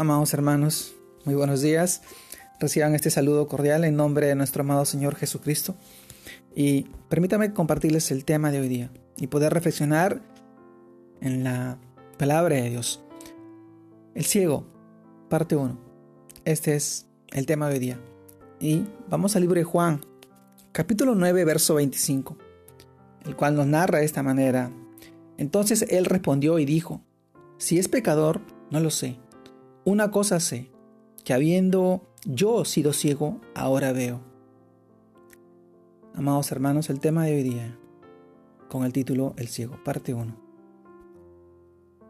Amados hermanos, muy buenos días. Reciban este saludo cordial en nombre de nuestro amado Señor Jesucristo. Y permítame compartirles el tema de hoy día y poder reflexionar en la palabra de Dios. El ciego, parte 1. Este es el tema de hoy día. Y vamos al libro de Juan, capítulo 9, verso 25, el cual nos narra de esta manera. Entonces él respondió y dijo, si es pecador, no lo sé una cosa sé, que habiendo yo sido ciego, ahora veo. Amados hermanos, el tema de hoy día, con el título El ciego, parte 1.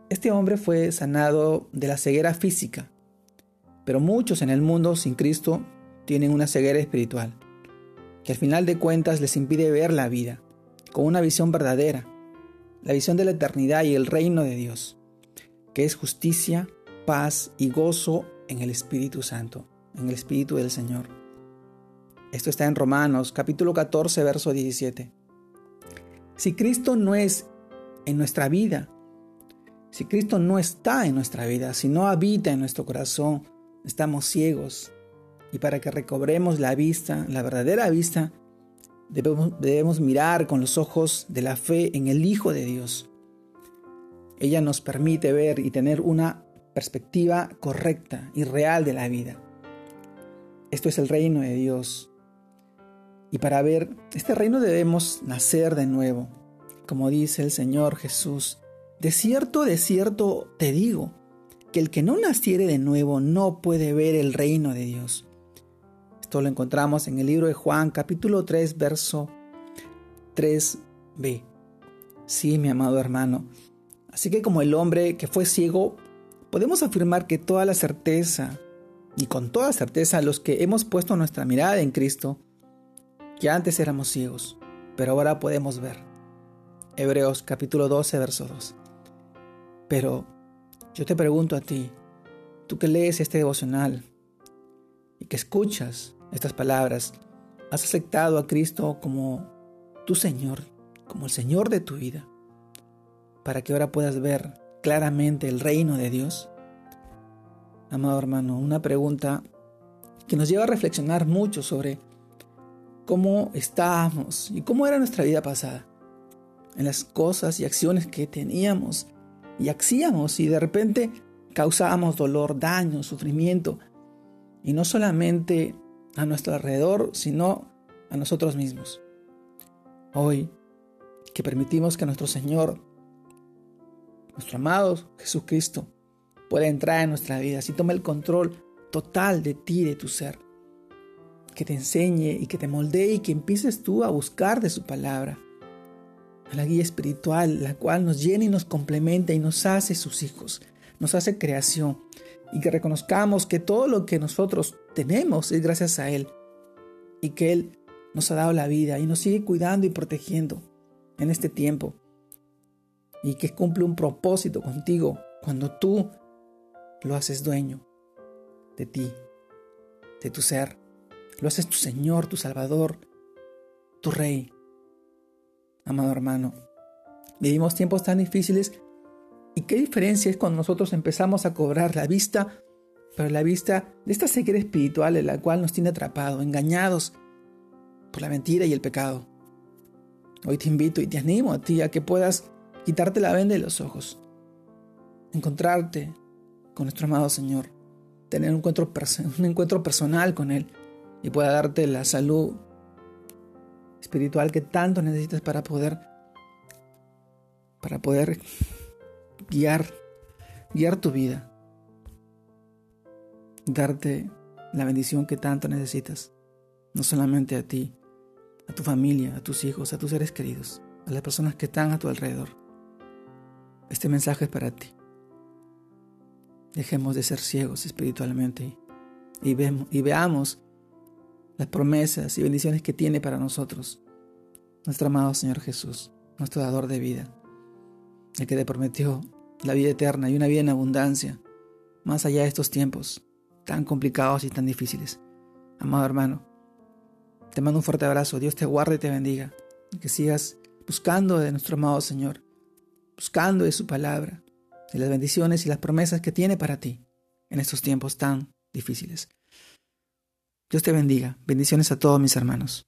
Este hombre fue sanado de la ceguera física, pero muchos en el mundo sin Cristo tienen una ceguera espiritual, que al final de cuentas les impide ver la vida con una visión verdadera, la visión de la eternidad y el reino de Dios, que es justicia, paz y gozo en el Espíritu Santo, en el Espíritu del Señor. Esto está en Romanos capítulo 14, verso 17. Si Cristo no es en nuestra vida, si Cristo no está en nuestra vida, si no habita en nuestro corazón, estamos ciegos. Y para que recobremos la vista, la verdadera vista, debemos, debemos mirar con los ojos de la fe en el Hijo de Dios. Ella nos permite ver y tener una perspectiva correcta y real de la vida. Esto es el reino de Dios. Y para ver este reino debemos nacer de nuevo. Como dice el Señor Jesús, de cierto, de cierto te digo, que el que no naciere de nuevo no puede ver el reino de Dios. Esto lo encontramos en el libro de Juan capítulo 3 verso 3b. Sí, mi amado hermano. Así que como el hombre que fue ciego podemos afirmar que toda la certeza, y con toda certeza los que hemos puesto nuestra mirada en Cristo, que antes éramos ciegos, pero ahora podemos ver. Hebreos capítulo 12, verso 2. Pero yo te pregunto a ti, tú que lees este devocional y que escuchas estas palabras, ¿has aceptado a Cristo como tu Señor, como el Señor de tu vida, para que ahora puedas ver claramente el reino de Dios? Amado hermano, una pregunta que nos lleva a reflexionar mucho sobre cómo estábamos y cómo era nuestra vida pasada, en las cosas y acciones que teníamos y hacíamos y de repente causábamos dolor, daño, sufrimiento, y no solamente a nuestro alrededor, sino a nosotros mismos. Hoy, que permitimos que nuestro Señor nuestro amado Jesucristo pueda entrar en nuestra vida, si toma el control total de ti, de tu ser, que te enseñe y que te moldee y que empieces tú a buscar de su palabra, la guía espiritual, la cual nos llena y nos complementa y nos hace sus hijos, nos hace creación. Y que reconozcamos que todo lo que nosotros tenemos es gracias a Él y que Él nos ha dado la vida y nos sigue cuidando y protegiendo en este tiempo y que cumple un propósito contigo cuando tú lo haces dueño de ti, de tu ser. Lo haces tu Señor, tu Salvador, tu Rey. Amado hermano, vivimos tiempos tan difíciles y qué diferencia es cuando nosotros empezamos a cobrar la vista, pero la vista de esta ceguera espiritual en la cual nos tiene atrapado, engañados por la mentira y el pecado. Hoy te invito y te animo a ti a que puedas quitarte la venda de los ojos, encontrarte con nuestro amado Señor, tener un encuentro, un encuentro personal con Él y pueda darte la salud espiritual que tanto necesitas para poder para poder guiar guiar tu vida darte la bendición que tanto necesitas no solamente a ti a tu familia a tus hijos a tus seres queridos a las personas que están a tu alrededor este mensaje es para ti. Dejemos de ser ciegos espiritualmente y, y veamos las promesas y bendiciones que tiene para nosotros nuestro amado Señor Jesús, nuestro dador de vida, el que te prometió la vida eterna y una vida en abundancia, más allá de estos tiempos tan complicados y tan difíciles. Amado hermano, te mando un fuerte abrazo, Dios te guarde y te bendiga, que sigas buscando de nuestro amado Señor buscando de su palabra, de las bendiciones y las promesas que tiene para ti en estos tiempos tan difíciles. Dios te bendiga. Bendiciones a todos mis hermanos.